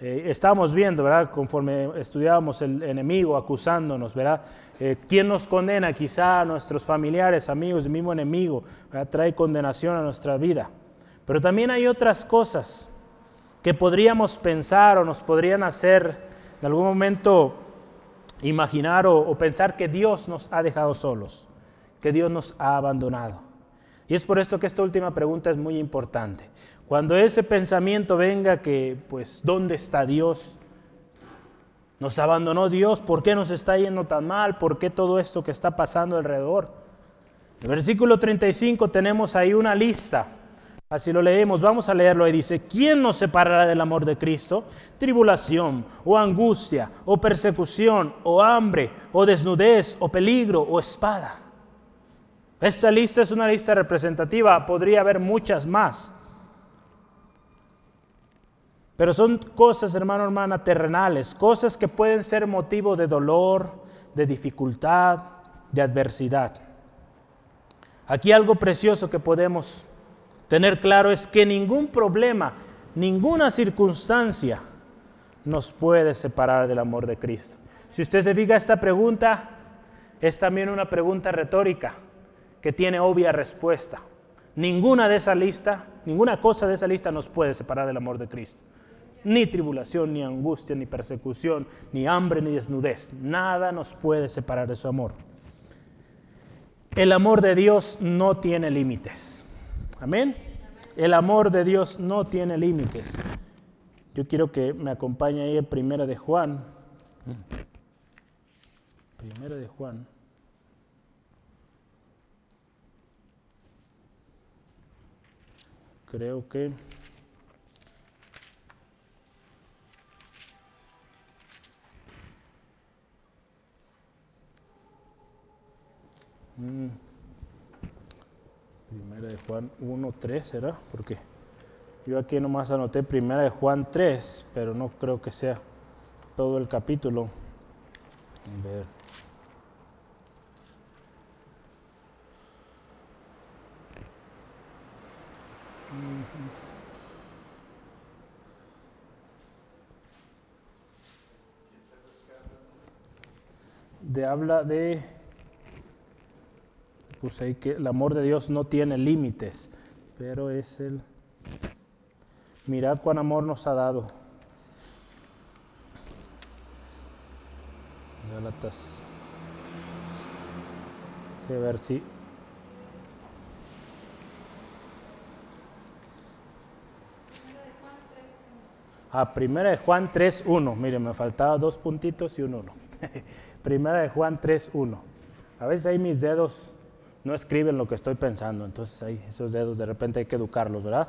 eh, estábamos viendo, ¿verdad? Conforme estudiábamos el enemigo acusándonos, ¿verdad? Eh, ¿Quién nos condena? Quizá nuestros familiares, amigos, el mismo enemigo, trae condenación a nuestra vida. Pero también hay otras cosas que podríamos pensar o nos podrían hacer en algún momento imaginar o, o pensar que Dios nos ha dejado solos, que Dios nos ha abandonado. Y es por esto que esta última pregunta es muy importante. Cuando ese pensamiento venga que, pues, ¿dónde está Dios? ¿Nos abandonó Dios? ¿Por qué nos está yendo tan mal? ¿Por qué todo esto que está pasando alrededor? En el versículo 35 tenemos ahí una lista. Así lo leemos, vamos a leerlo ahí. Dice, ¿quién nos separará del amor de Cristo? Tribulación, o angustia, o persecución, o hambre, o desnudez, o peligro, o espada. Esta lista es una lista representativa, podría haber muchas más. Pero son cosas, hermano, hermana, terrenales, cosas que pueden ser motivo de dolor, de dificultad, de adversidad. Aquí algo precioso que podemos tener claro es que ningún problema, ninguna circunstancia nos puede separar del amor de Cristo. Si usted se fija esta pregunta, es también una pregunta retórica que tiene obvia respuesta. Ninguna de esa lista, ninguna cosa de esa lista nos puede separar del amor de Cristo ni tribulación, ni angustia, ni persecución, ni hambre, ni desnudez. Nada nos puede separar de su amor. El amor de Dios no tiene límites. Amén. El amor de Dios no tiene límites. Yo quiero que me acompañe ahí en Primera de Juan. Primera de Juan. Creo que Mm. Primera de Juan 1, 3, ¿será? Porque yo aquí nomás anoté Primera de Juan 3, pero no creo que sea todo el capítulo. A ver. De habla de pues ahí que el amor de Dios no tiene límites, pero es el... Mirad cuán amor nos ha dado. Gálatas. A ver si... Ah, primera de Juan 3.1. Mire, me faltaba dos puntitos y un 1. primera de Juan 3.1. A veces ahí mis dedos no escriben lo que estoy pensando. Entonces ahí esos dedos de repente hay que educarlos, ¿verdad?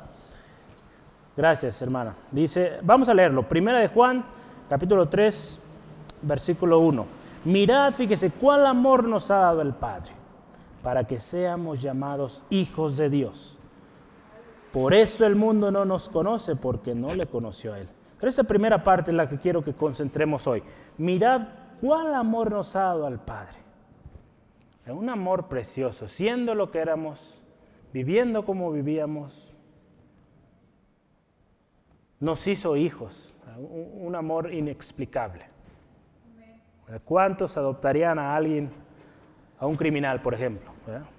Gracias, hermana. Dice, vamos a leerlo. Primera de Juan, capítulo 3, versículo 1. Mirad, fíjese, cuál amor nos ha dado el Padre, para que seamos llamados hijos de Dios. Por eso el mundo no nos conoce, porque no le conoció a Él. Pero esta primera parte es la que quiero que concentremos hoy. Mirad cuál amor nos ha dado al Padre un amor precioso, siendo lo que éramos, viviendo como vivíamos, nos hizo hijos, un, amor inexplicable. ¿Cuántos adoptarían a alguien, a un criminal, por ejemplo?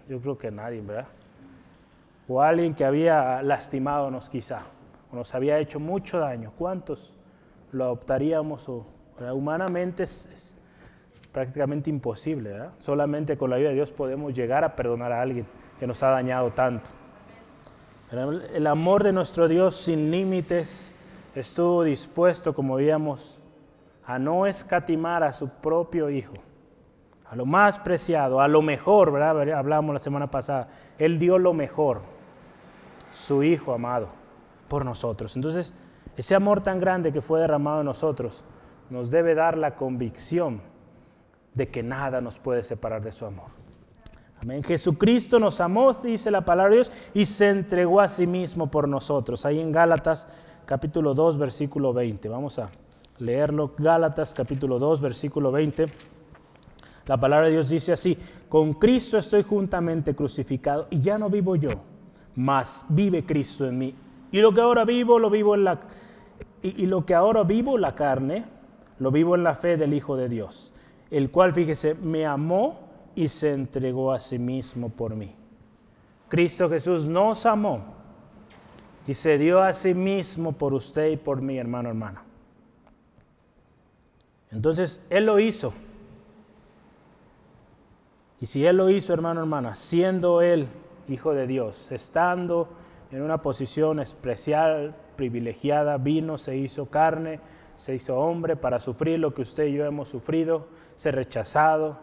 Yo creo que nadie, ¿verdad? O alguien que había lastimado quizá, o nos había hecho mucho daño. ¿Cuántos lo adoptaríamos? O, humanamente es, prácticamente imposible. Solamente con la ayuda de Dios podemos llegar a perdonar a alguien que nos ha dañado tanto. El amor de nuestro Dios sin límites estuvo dispuesto, como veíamos, a no escatimar a su propio Hijo, a lo más preciado, a lo mejor, ¿verdad? Hablamos la semana pasada. Él dio lo mejor, su Hijo amado, por nosotros. Entonces, ese amor tan grande que fue derramado en nosotros nos debe dar la convicción de que nada nos puede separar de su amor. Amén. Jesucristo nos amó, dice la palabra de Dios, y se entregó a sí mismo por nosotros. Ahí en Gálatas capítulo 2, versículo 20. Vamos a leerlo. Gálatas capítulo 2, versículo 20. La palabra de Dios dice así, con Cristo estoy juntamente crucificado y ya no vivo yo, mas vive Cristo en mí. Y lo que ahora vivo, lo vivo en la, y, y lo que ahora vivo la carne, lo vivo en la fe del Hijo de Dios, el cual, fíjese, me amó y se entregó a sí mismo por mí. Cristo Jesús nos amó y se dio a sí mismo por usted y por mí, hermano, hermana. Entonces, Él lo hizo. Y si Él lo hizo, hermano, hermana, siendo Él Hijo de Dios, estando en una posición especial, privilegiada, vino, se hizo carne, se hizo hombre para sufrir lo que usted y yo hemos sufrido, ser rechazado,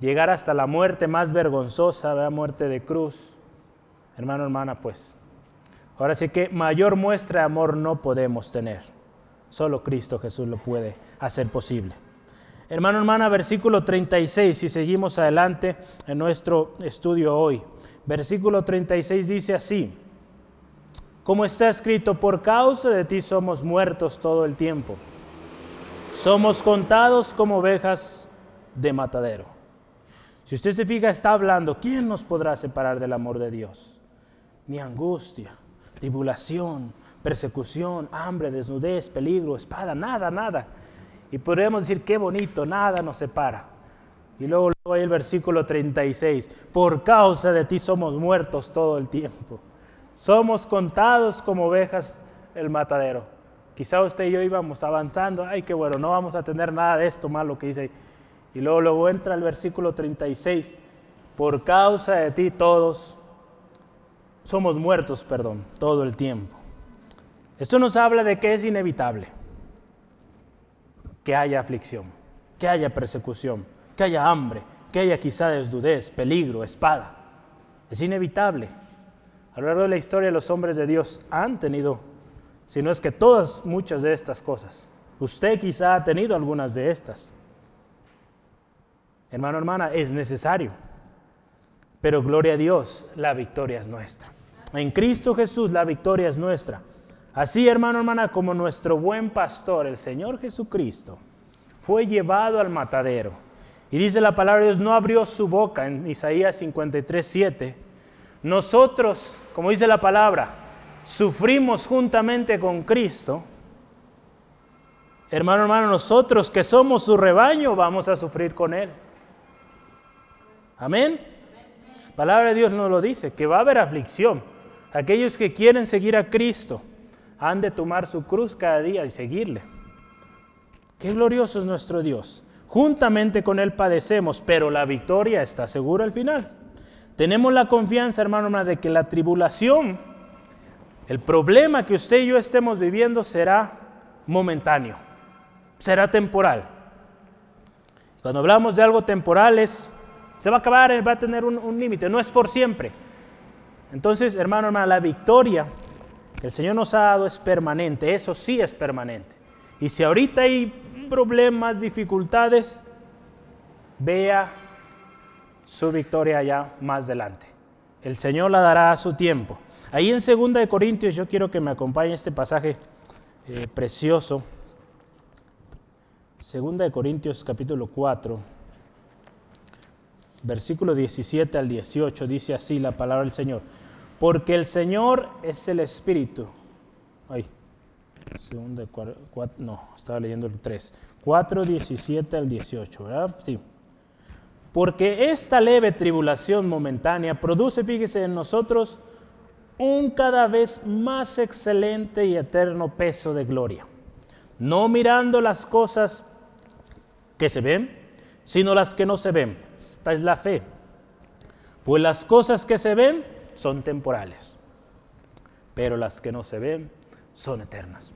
llegar hasta la muerte más vergonzosa, la muerte de cruz. Hermano, hermana, pues, ahora sí que mayor muestra de amor no podemos tener. Solo Cristo Jesús lo puede hacer posible. Hermano, hermana, versículo 36, y seguimos adelante en nuestro estudio hoy. Versículo 36 dice así, como está escrito, por causa de ti somos muertos todo el tiempo. Somos contados como ovejas de matadero. Si usted se fija, está hablando, ¿quién nos podrá separar del amor de Dios? Ni angustia, tribulación, persecución, hambre, desnudez, peligro, espada, nada, nada. Y podríamos decir, qué bonito, nada nos separa. Y luego, hay el versículo 36, por causa de ti somos muertos todo el tiempo. Somos contados como ovejas el matadero. Quizá usted y yo íbamos avanzando, ay, qué bueno, no vamos a tener nada de esto malo que dice. Y luego, luego entra el versículo 36, por causa de ti todos somos muertos, perdón, todo el tiempo. Esto nos habla de que es inevitable que haya aflicción, que haya persecución, que haya hambre, que haya quizá desnudez, peligro, espada. Es inevitable. A lo largo de la historia los hombres de Dios han tenido, si no es que todas, muchas de estas cosas. Usted quizá ha tenido algunas de estas. Hermano, hermana, es necesario. Pero gloria a Dios, la victoria es nuestra. En Cristo Jesús la victoria es nuestra. Así, hermano, hermana, como nuestro buen pastor, el Señor Jesucristo, fue llevado al matadero. Y dice la palabra de Dios, no abrió su boca en Isaías 53, 7. Nosotros, como dice la palabra, sufrimos juntamente con Cristo. Hermano, hermano, nosotros que somos su rebaño, vamos a sufrir con Él. Amén. La palabra de Dios nos lo dice, que va a haber aflicción. Aquellos que quieren seguir a Cristo han de tomar su cruz cada día y seguirle. Qué glorioso es nuestro Dios. Juntamente con Él padecemos, pero la victoria está segura al final. Tenemos la confianza, hermano, de que la tribulación, el problema que usted y yo estemos viviendo será momentáneo, será temporal. Cuando hablamos de algo temporal es, se va a acabar, va a tener un, límite, no es por siempre. Entonces, hermano, hermana, la victoria que el Señor nos ha dado es permanente, eso sí es permanente. Y si ahorita hay problemas, dificultades, vea su victoria allá más adelante. El Señor la dará a su tiempo. Ahí en 2 de Corintios yo quiero que me acompañe este pasaje eh, precioso. 2 de Corintios capítulo 4, versículo 17 al 18, dice así la palabra del Señor. Porque el Señor es el Espíritu. Ay, segundo, cuatro, no, estaba leyendo el 3. 4, 17 al 18, ¿verdad? Sí. Porque esta leve tribulación momentánea produce, fíjese, en nosotros un cada vez más excelente y eterno peso de gloria. No mirando las cosas que se ven, sino las que no se ven. Esta es la fe. Pues las cosas que se ven son temporales, pero las que no se ven son eternas.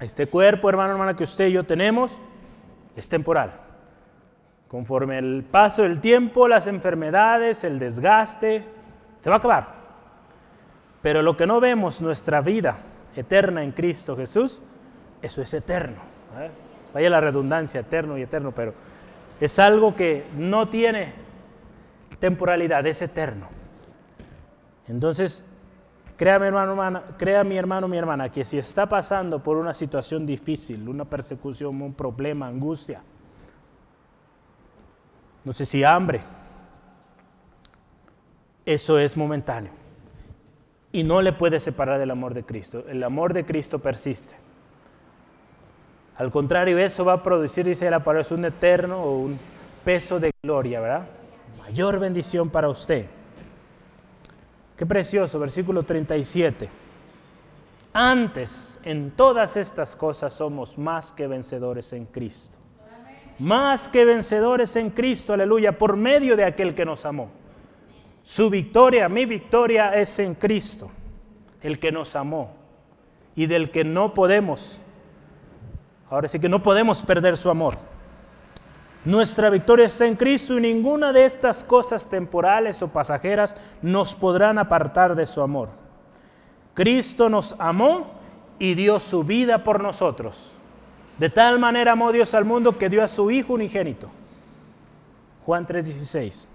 Este cuerpo, hermano, hermana, que usted y yo tenemos, es temporal. Conforme el paso del tiempo, las enfermedades, el desgaste, se va a acabar. Pero lo que no vemos, nuestra vida eterna en Cristo Jesús, eso es eterno. ¿eh? Vaya la redundancia, eterno y eterno, pero es algo que no tiene temporalidad, es eterno. Entonces, créame hermano, hermana, crea mi hermano, mi hermana, que si está pasando por una situación difícil, una persecución, un problema, angustia, no sé si hambre, eso es momentáneo. Y no le puede separar del amor de Cristo. El amor de Cristo persiste. Al contrario, eso va a producir, dice la palabra, un eterno o un peso de gloria, ¿verdad? Mayor bendición para usted. Qué precioso, versículo 37. Antes, en todas estas cosas somos más que vencedores en Cristo. Más que vencedores en Cristo, aleluya, por medio de aquel que nos amó. Su victoria, mi victoria es en Cristo, el que nos amó y del que no podemos, ahora sí que no podemos perder su amor. Nuestra victoria está en Cristo y ninguna de estas cosas temporales o pasajeras nos podrán apartar de su amor. Cristo nos amó y dio su vida por nosotros. De tal manera amó Dios al mundo que dio a su Hijo unigénito. Juan 3:16.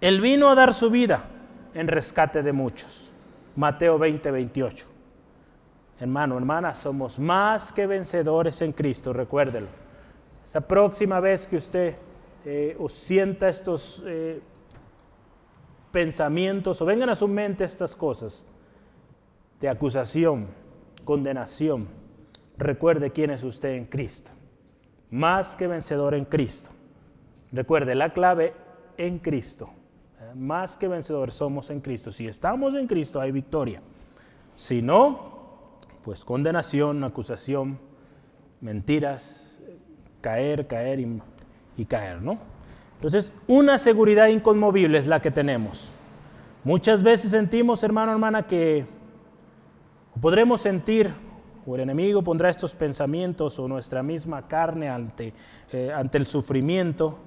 Él vino a dar su vida en rescate de muchos. Mateo 20:28. Hermano, hermana, somos más que vencedores en Cristo, recuérdelo. Esa próxima vez que usted eh, sienta estos eh, pensamientos o vengan a su mente estas cosas, de acusación, condenación. Recuerde quién es usted en Cristo. Más que vencedor en Cristo. Recuerde la clave en Cristo. Más que vencedor somos en Cristo. Si estamos en Cristo hay victoria. Si no, pues condenación, acusación, mentiras, caer, caer y, y caer, ¿no? Entonces, una seguridad inconmovible es la que tenemos. Muchas veces sentimos, hermano, hermana, que Podremos sentir, o el enemigo pondrá estos pensamientos, o nuestra misma carne ante, eh, ante el sufrimiento,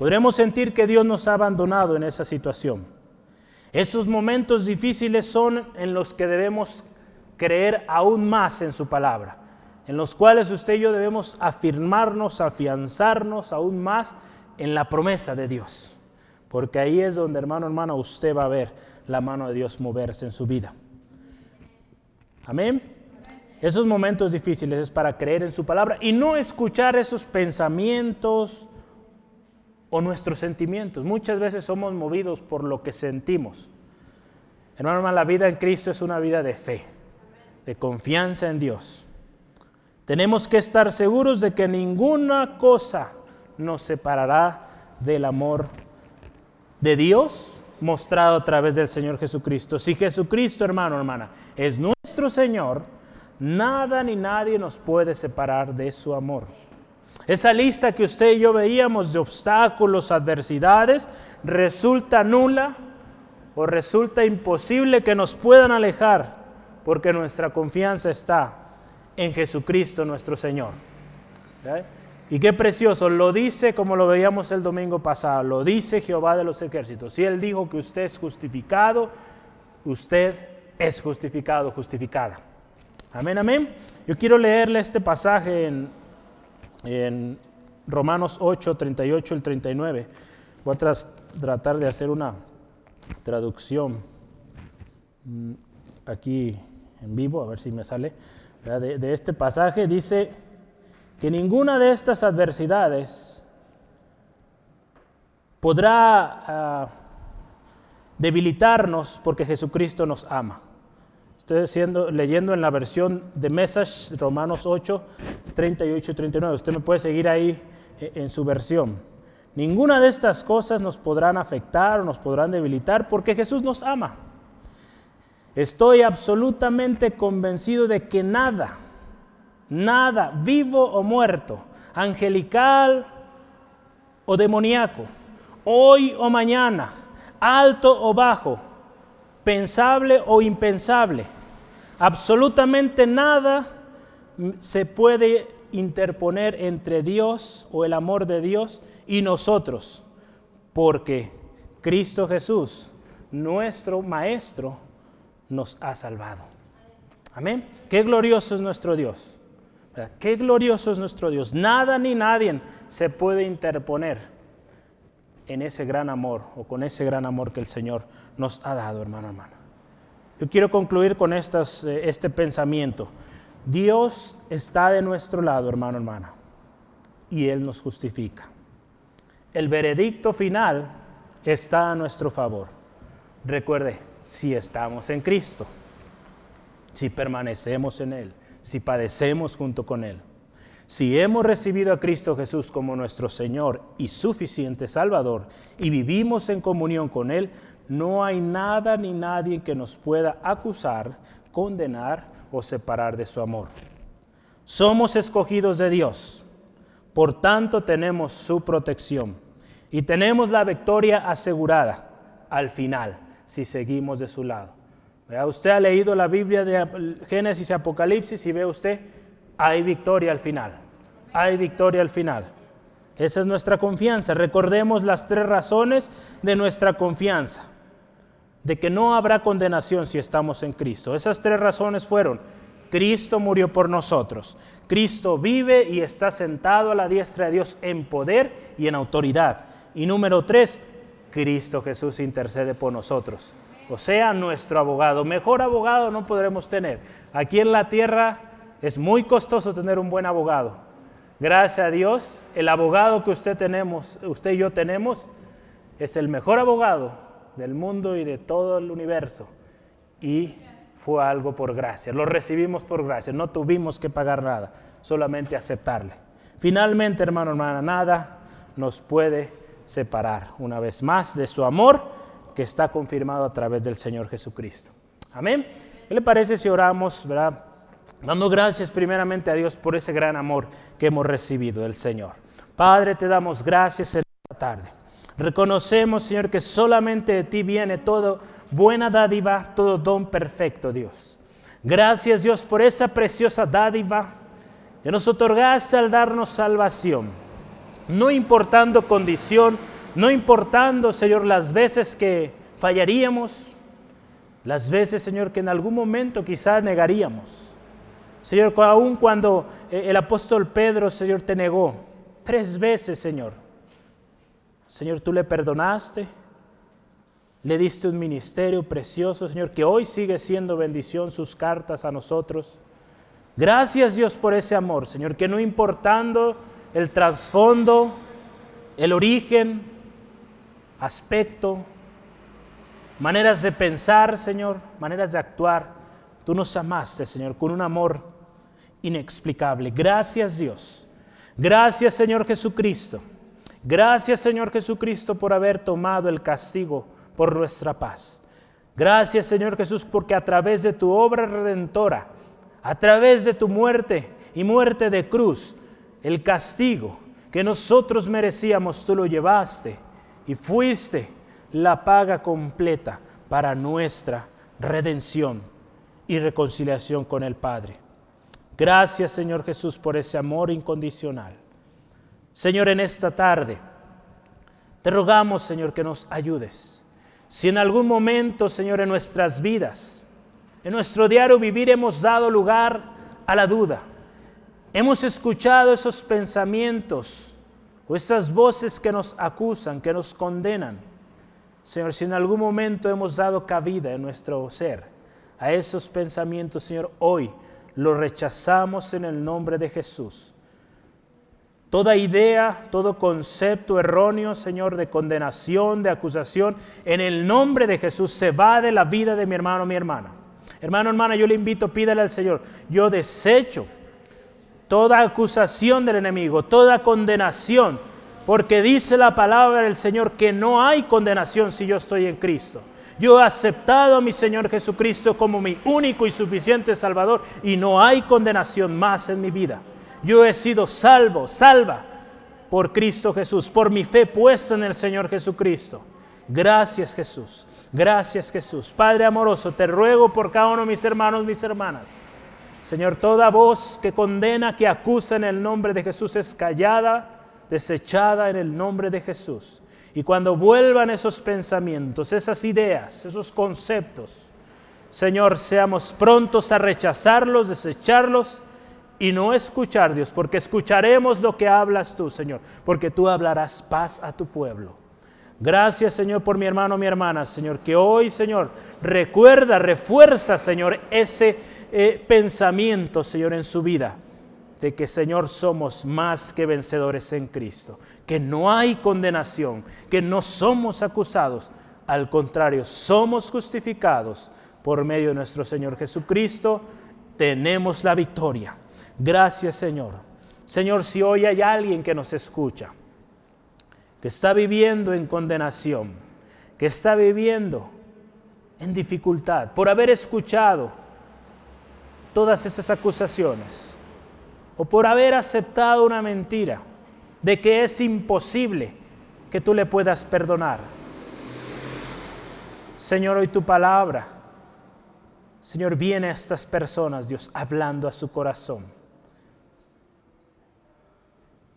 podremos sentir que Dios nos ha abandonado en esa situación. Esos momentos difíciles son en los que debemos creer aún más en su palabra, en los cuales usted y yo debemos afirmarnos, afianzarnos aún más en la promesa de Dios. Porque ahí es donde, hermano, hermano, usted va a ver la mano de Dios moverse en su vida. Amén. Esos momentos difíciles es para creer en su palabra y no escuchar esos pensamientos o nuestros sentimientos. Muchas veces somos movidos por lo que sentimos. Hermano, la vida en Cristo es una vida de fe, de confianza en Dios. Tenemos que estar seguros de que ninguna cosa nos separará del amor de Dios mostrado a través del Señor Jesucristo. Si Jesucristo, hermano, hermana, es nuestro Señor, nada ni nadie nos puede separar de su amor. Esa lista que usted y yo veíamos de obstáculos, adversidades, resulta nula o resulta imposible que nos puedan alejar porque nuestra confianza está en Jesucristo nuestro Señor. Y qué precioso, lo dice como lo veíamos el domingo pasado, lo dice Jehová de los ejércitos. Si Él dijo que usted es justificado, usted es justificado, justificada. Amén, amén. Yo quiero leerle este pasaje en, en Romanos 8, 38 y 39. Voy a tratar de hacer una traducción mm, aquí en vivo, a ver si me sale. De, de este pasaje dice que ninguna de estas adversidades podrá ah, debilitarnos porque Jesucristo nos ama. Estoy siendo, leyendo en la versión de Message, Romanos 8, 38 y 39. Usted me puede seguir ahí eh, en su versión. Ninguna de estas cosas nos podrán afectar o nos podrán debilitar porque Jesús nos ama. Estoy absolutamente convencido de que nada, nada, vivo o muerto, angelical o demoníaco, hoy o mañana, alto o bajo, pensable o impensable. Absolutamente nada se puede interponer entre Dios o el amor de Dios y nosotros, porque Cristo Jesús, nuestro Maestro, nos ha salvado. Amén. Qué glorioso es nuestro Dios. Qué glorioso es nuestro Dios. Nada ni nadie se puede interponer en ese gran amor o con ese gran amor que el Señor nos ha dado, hermano, hermano. Yo quiero concluir con eh, este pensamiento. Dios está de nuestro lado, hermano, hermana, y Él nos justifica. El veredicto final está a nuestro favor. Recuerde, si estamos en Cristo, si permanecemos en Él si padecemos junto con Él. Si hemos recibido a Cristo Jesús como nuestro Señor y suficiente Salvador y vivimos en comunión con Él, no hay nada ni nadie que nos pueda acusar, condenar o separar de su amor. Somos escogidos de Dios, por tanto tenemos su protección y tenemos la victoria asegurada al final si seguimos de su lado. Usted ha leído la Biblia de Génesis y Apocalipsis y ve usted hay victoria al final. Hay victoria al final. Esa es nuestra confianza. Recordemos las tres razones de nuestra confianza. De que no habrá condenación si estamos en Cristo. Esas tres razones fueron, Cristo murió por nosotros. Cristo vive y está sentado a la diestra de Dios en poder y en autoridad. Y número tres, Cristo Jesús intercede por nosotros. O sea, nuestro abogado. Mejor abogado no podremos tener. Aquí en la tierra es muy costoso tener un buen abogado. Gracias a Dios, el abogado que usted tenemos, usted y yo tenemos, es el mejor abogado del mundo y de todo el universo. Y fue algo por gracia. Lo recibimos por gracia. No tuvimos que pagar nada, solamente aceptarle. Finalmente, hermano, hermana, nada nos puede separar una vez más de su amor que está confirmado a través del Señor Jesucristo. Amén. ¿Qué le parece si oramos, verdad? dando gracias primeramente a Dios por ese gran amor que hemos recibido del Señor. Padre, te damos gracias en esta tarde. Reconocemos, Señor, que solamente de ti viene todo buena dádiva, todo don perfecto, Dios. Gracias, Dios, por esa preciosa dádiva que nos otorgaste al darnos salvación. No importando condición, no importando, Señor, las veces que fallaríamos, las veces, Señor, que en algún momento quizás negaríamos. Señor, aún cuando eh, el apóstol Pedro, Señor, te negó tres veces, Señor. Señor, tú le perdonaste, le diste un ministerio precioso, Señor, que hoy sigue siendo bendición sus cartas a nosotros. Gracias Dios por ese amor, Señor, que no importando el trasfondo, el origen, aspecto, maneras de pensar, Señor, maneras de actuar, Tú nos amaste, Señor, con un amor inexplicable. Gracias Dios. Gracias Señor Jesucristo. Gracias Señor Jesucristo por haber tomado el castigo por nuestra paz. Gracias Señor Jesús porque a través de tu obra redentora, a través de tu muerte y muerte de cruz, el castigo que nosotros merecíamos, tú lo llevaste y fuiste la paga completa para nuestra redención y reconciliación con el Padre. Gracias Señor Jesús por ese amor incondicional. Señor, en esta tarde te rogamos Señor que nos ayudes. Si en algún momento Señor en nuestras vidas, en nuestro diario vivir hemos dado lugar a la duda, hemos escuchado esos pensamientos o esas voces que nos acusan, que nos condenan. Señor, si en algún momento hemos dado cabida en nuestro ser, a esos pensamientos, Señor, hoy los rechazamos en el nombre de Jesús. Toda idea, todo concepto erróneo, Señor, de condenación, de acusación, en el nombre de Jesús se va de la vida de mi hermano, mi hermana. Hermano, hermana, yo le invito, pídale al Señor, yo desecho toda acusación del enemigo, toda condenación, porque dice la palabra del Señor que no hay condenación si yo estoy en Cristo. Yo he aceptado a mi Señor Jesucristo como mi único y suficiente Salvador y no hay condenación más en mi vida. Yo he sido salvo, salva por Cristo Jesús, por mi fe puesta en el Señor Jesucristo. Gracias Jesús, gracias Jesús. Padre amoroso, te ruego por cada uno de mis hermanos, mis hermanas. Señor, toda voz que condena, que acusa en el nombre de Jesús es callada, desechada en el nombre de Jesús. Y cuando vuelvan esos pensamientos, esas ideas, esos conceptos, Señor, seamos prontos a rechazarlos, desecharlos y no escuchar, Dios, porque escucharemos lo que hablas tú, Señor, porque tú hablarás paz a tu pueblo. Gracias, Señor, por mi hermano, mi hermana, Señor, que hoy, Señor, recuerda, refuerza, Señor, ese eh, pensamiento, Señor, en su vida de que Señor somos más que vencedores en Cristo, que no hay condenación, que no somos acusados, al contrario, somos justificados por medio de nuestro Señor Jesucristo, tenemos la victoria. Gracias Señor. Señor, si hoy hay alguien que nos escucha, que está viviendo en condenación, que está viviendo en dificultad por haber escuchado todas esas acusaciones o por haber aceptado una mentira de que es imposible que tú le puedas perdonar. Señor, hoy tu palabra, Señor, viene a estas personas, Dios, hablando a su corazón.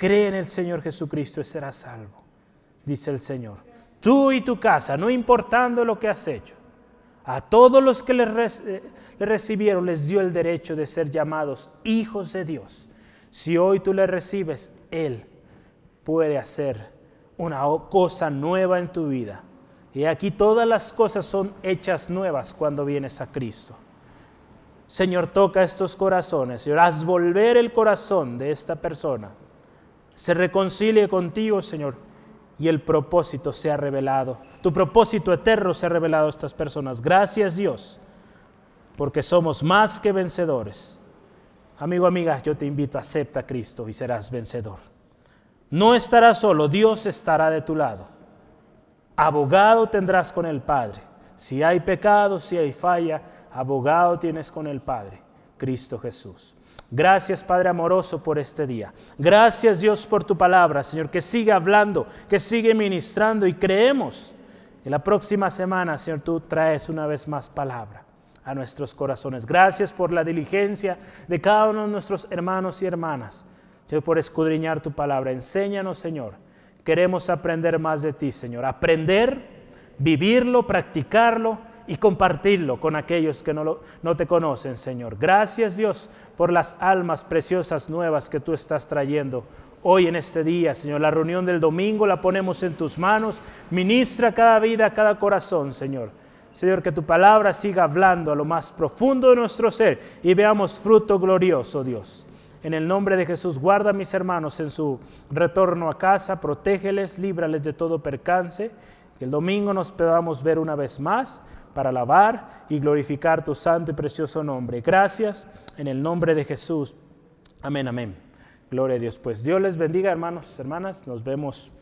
Cree en el Señor Jesucristo y serás salvo, dice el Señor. Tú y tu casa, no importando lo que has hecho. A todos los que le, eh, le, recibieron les dio el derecho de ser llamados hijos de Dios. Si hoy tú le recibes, Él puede hacer una cosa nueva en tu vida. Y aquí todas las cosas son hechas nuevas cuando vienes a Cristo. Señor, toca estos corazones. Señor, haz volver el corazón de esta persona. Se reconcilie contigo, Señor, y el propósito se ha revelado. Tu propósito eterno se ha revelado a estas personas. Gracias, Dios, porque somos más que vencedores. Amigo, amiga, yo te invito, acepta a Cristo y serás vencedor. No estarás solo, Dios estará de tu lado. Abogado tendrás con el Padre. Si hay pecado, si hay falla, abogado tienes con el Padre, Cristo Jesús. Gracias Padre amoroso por este día. Gracias Dios por tu palabra, Señor, que sigue hablando, que sigue ministrando y creemos que la próxima semana, Señor, tú traes una vez más palabra a nuestros corazones. Gracias por la diligencia de cada uno de nuestros hermanos y hermanas Señor, por escudriñar tu palabra. Enséñanos, Señor. Queremos aprender más de ti, Señor. Aprender, vivirlo, practicarlo y compartirlo con aquellos que no, no te conocen, Señor. Gracias, Dios, por las almas preciosas nuevas que tú estás trayendo hoy en este día, Señor. La reunión del domingo la ponemos en tus manos. Ministra cada vida, cada corazón, Señor. Señor, que tu palabra siga hablando a lo más profundo de nuestro ser y veamos fruto glorioso, Dios. En el nombre de Jesús, guarda a mis hermanos en su retorno a casa, protégeles, líbrales de todo percance. Que el domingo nos podamos ver una vez más para alabar y glorificar tu santo y precioso nombre. Gracias en el nombre de Jesús. Amén, amén. Gloria a Dios. Pues Dios les bendiga, hermanos, hermanas. Nos vemos.